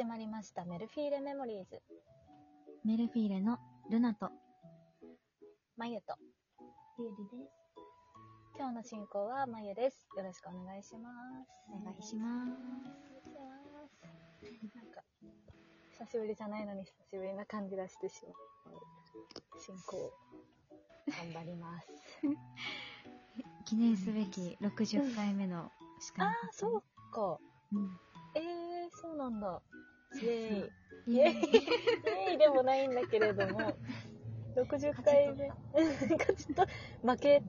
始まりましたメルフィーレメモリーズ。メルフィーレのルナとまゆと。ゆうりです。今日の進行はまゆです。よろしくお願いします。お願いします。なんか、久しぶりじゃないのに久しぶりな感じがしてしまう。進行、頑張ります。記念すべき60回目の司会ああ、そうか。うん。えー、そうなんだ。イェーイ。イイェーイ。イェーイでもないんだけれども、60回目。勝ちと、負け、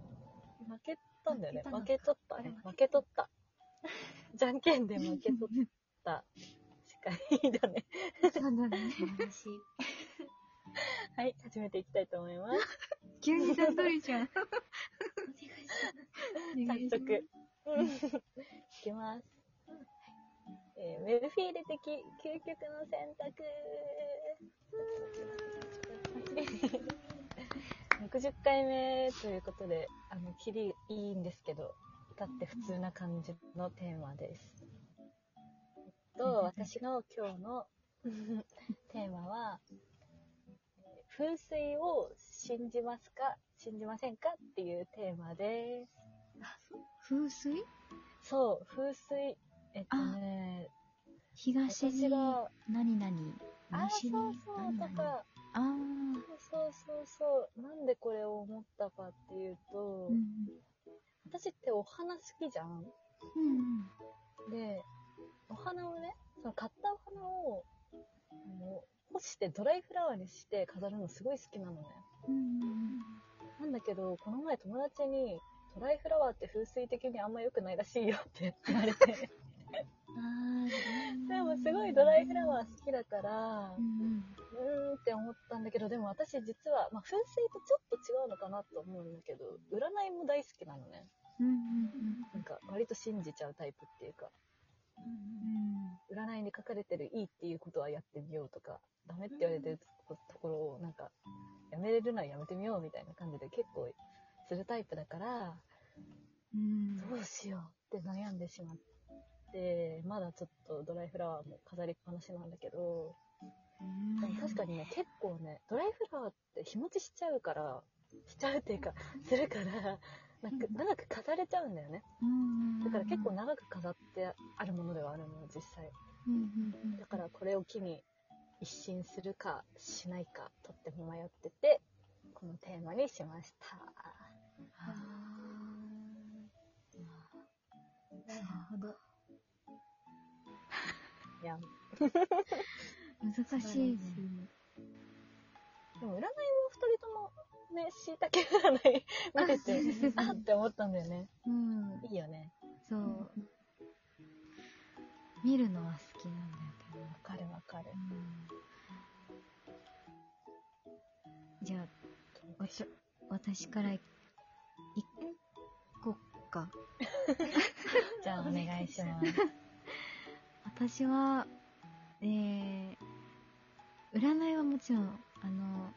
負けたんだよね。負負けけ取ったね。負け取った。じゃんけんで負け取った司会だね。そうだね。はい、始めていきたいと思います。急に段取りじゃん。早速。うんいきます。えーメルフィーレ的究極の選択。60回目ということで、あの、切りいいんですけど、至って普通な感じのテーマです。えっと、私の今日の テーマは、風水を信じますか信じませんかっていうテーマです。風水？そう、風水。えっとね、東に私が、何々、あ、西にそうそう、何々？とか、あーそうそうそう、なんでこれを思ったかっていうと、うん。私ってお花好きじゃん。うん。で、お花をね、その買ったお花を、あの干してドライフラワーにして飾るのすごい好きなのね。うん。なんだけど、この前友達に、ドライフラワーって風水的にあんま良くないらしいよって言われて。でもすごいドライフラワー好きだから、うんうーんって思ったんだけど、でも私実は、まあ、風水とちょっと違うのかなと思うんだけど、占いも大好きなのね。うん。うん。なんか割と信じちゃうタイプっていうか、うん。占いに書かれてるいいっていうことはやってみようとか、ダメって言われてるとところをなんか、やめれるのはやめてみようみたいな感じで結構するタイプだから、うん。どうしようって悩んでしまって、まだちょっとドライフラワーも飾りっぱなしなんだけど、でも確かにね、結構ね、ドライフラワーって日持ちしちゃうから、しちゃうっていうか、するから、なんか長く飾れちゃうんだよね。うん。だから結構長く飾ってあるものではあるのよ、実際。だからこれを機に一新するかしないか、とっても迷ってて、このテーマにしました。なるほど。いや、難しいですね。でも占いも二人ともね、椎茸占い見てて、あって思ったんだよね。うん。いいよね。そう。見るのは好きなんだけど。わかるわかる。じゃあ、わた私からい、いこっか。じゃあお願いします。私は、えー、占いはもちろん、あの、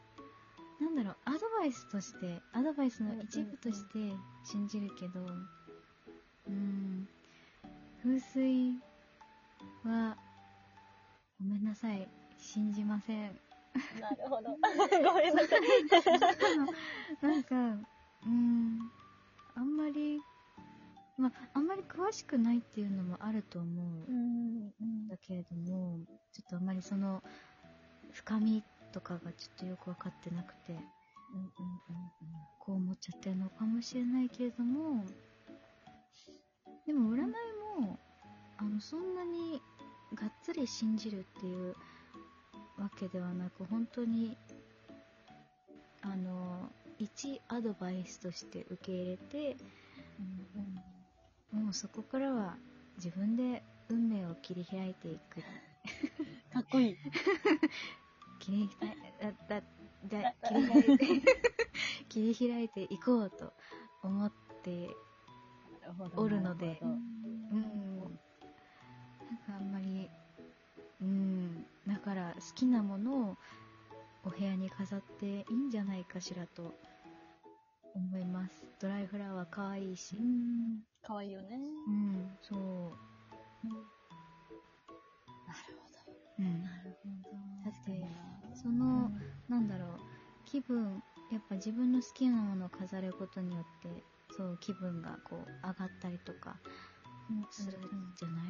なんだろう、アドバイスとして、アドバイスの一部として信じるけど、うん、風水は、ごめんなさい、信じません。なるほど。ごめんなさい。なんか、うん、あんまり、まあ、あん詳しくないっていうのもあると思うんうん。だけれども、ちょっとあんまりその、深みとかがちょっとよくわかってなくて、うんうんこう思っちゃってるのかもしれないけれども、でも占いも、あの、そんなにがっつり信じるっていうわけではなく、本当に、あの、一アドバイスとして受け入れて、そこからは自分で運命を切り開いていく。かっこいい。切り開い、だ、だ、だ、切り開いて、切り開いていこうと思っておるのでうん。なんかあんまり、うん。だから好きなものをお部屋に飾っていいんじゃないかしらと思います。ドライフラワー可愛いし。うん。かわいいよね。うん、そう。なるほど。うん。なるほど。だって確その、なんだろう、気分、やっぱ自分の好きなものを飾ることによって、そう、気分がこう、上がったりとかにするんじゃない、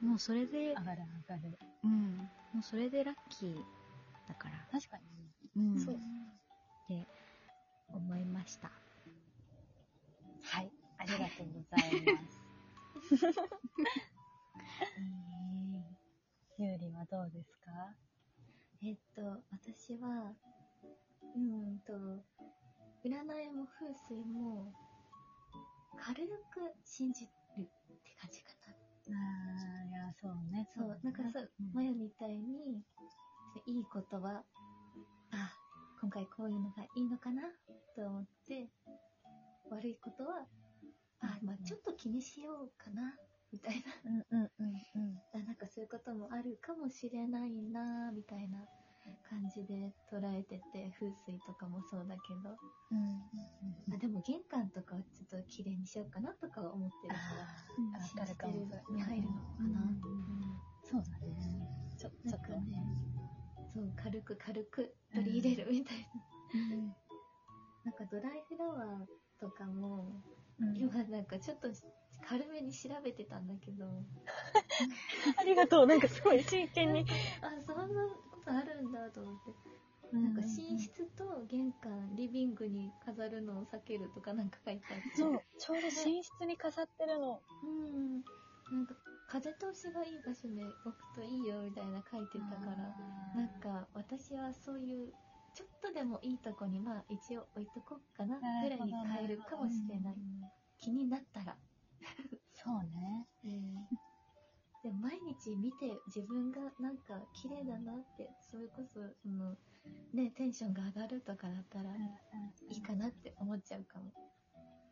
もうそれで上、がる上がる。うん。もうそれでラッキーだから。確かに。うん。そうって思いました。はい。ありがとうございます。ゆうりはどうですか？えっと、私は、うんと、占いも風水も、軽く信じるって感じかな。あー、いや、そうね。そう、なんかそう、うんマヤみたいに、いいことは、あ、今回こういうのがいいのかなと思って、悪いことは、あ、まあちょっと気にしようかな、みたいな。うんうんうんうん。あなんかそういうこともあるかもしれないなみたいな感じで捉えてて風水とかもそうだけどうんあでも玄関とかはちょっと綺麗にしようかなとかは思ってるからあーわかるかも。信じてるに入るのかな、うんうんそうだね。ちょ、ちょっと。ねそう軽く軽く取り入れるみたいな、なんかドライフラワーかちょっと軽めに調べてたんだけど ありがとう。なんかすごい真剣に。あそんなことあるんだと思ってなんか寝室と玄関、リビングに飾るのを避けるとかなんか書いてあって。そう、ちょうど寝室に飾ってるの。うん。なんか風通しがいい場所で置くといいよみたいな書いてたから、なんか私はそういう、ちょっとでもいいとこにまあ一応置いとこうかなぐらいに変えるかもしれない。気になったら。そうね。でも毎日見て自分がなんか綺麗だなって、それこそその、ね、テンションが上がるとかだったらいいかなって思っちゃうかも。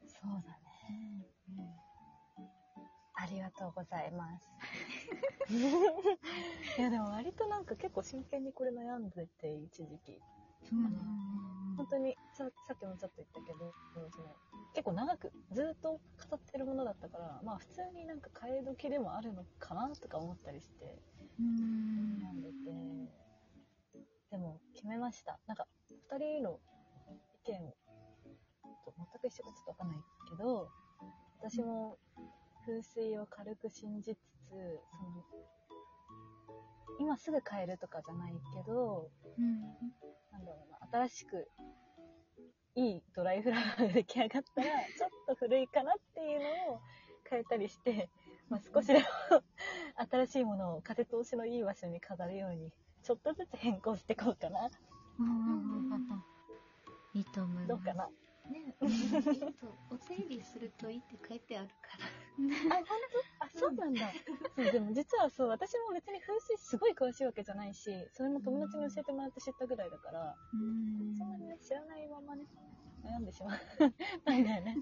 そうだね。ありがとうございます。いやでも割となんか結構真剣にこれ悩んでて、一時期。そうなんだ本当にささっきもちょっと言ったけど、構長くずっと飾ってるものだったから、まあ普通になんか替え時でもあるのかなとか思ったりしてうん悩んでて、でも決めました。なんか二人の意見と全く一緒かちょっとわかんないけど、私も風水を軽く信じつつ、その今すぐ変えるとかじゃないけど、うんなんだろうな、新しくいいドライフラワーが出来上がったら、ちょっと古いかなっていうのを変えたりして、まあ、少しでも新しいものを風通しのいい場所に飾るように、ちょっとずつ変更していこうかな。いいと思います。どうかな。ね、えっと、お手入れするといいって書いてあるから。あ、あ、そうなんだ。そう、でも実はそう、私も別に風水すごい詳しいわけじゃないし、それも友達に教えてもらって知ったぐらいだから、うんそんなにね、知らないままね、悩んでしまう。なんだよね。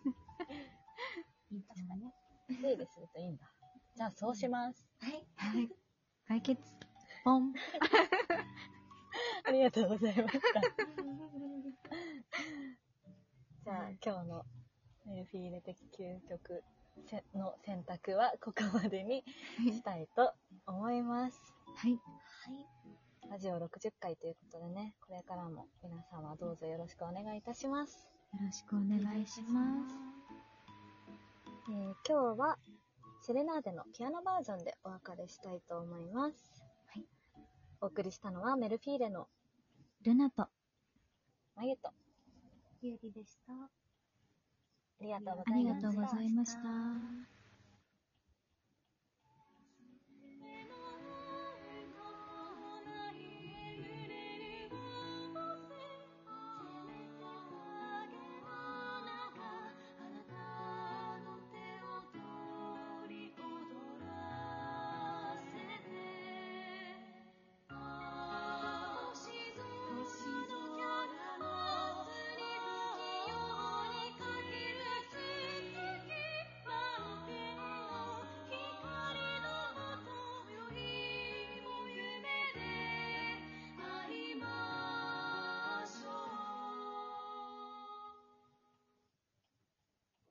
いいと思うね。手入れするといいんだ。じゃあそうします。はい。はい。解決。ポン。ありがとうございました。じゃあ、今日のメルフィーレ的究極せの選択はここまでにしたいと思います。はい。はい。ラジオ60回ということでね、これからも皆様どうぞよろしくお願いいたします。よろしくお願いします。えー今日はセレナーデのピアノバージョンでお別れしたいと思います。はい。お送りしたのはメルフィーレのルナと、まゆと、あゆうりでした。りがとうごありがざいました。とうございました。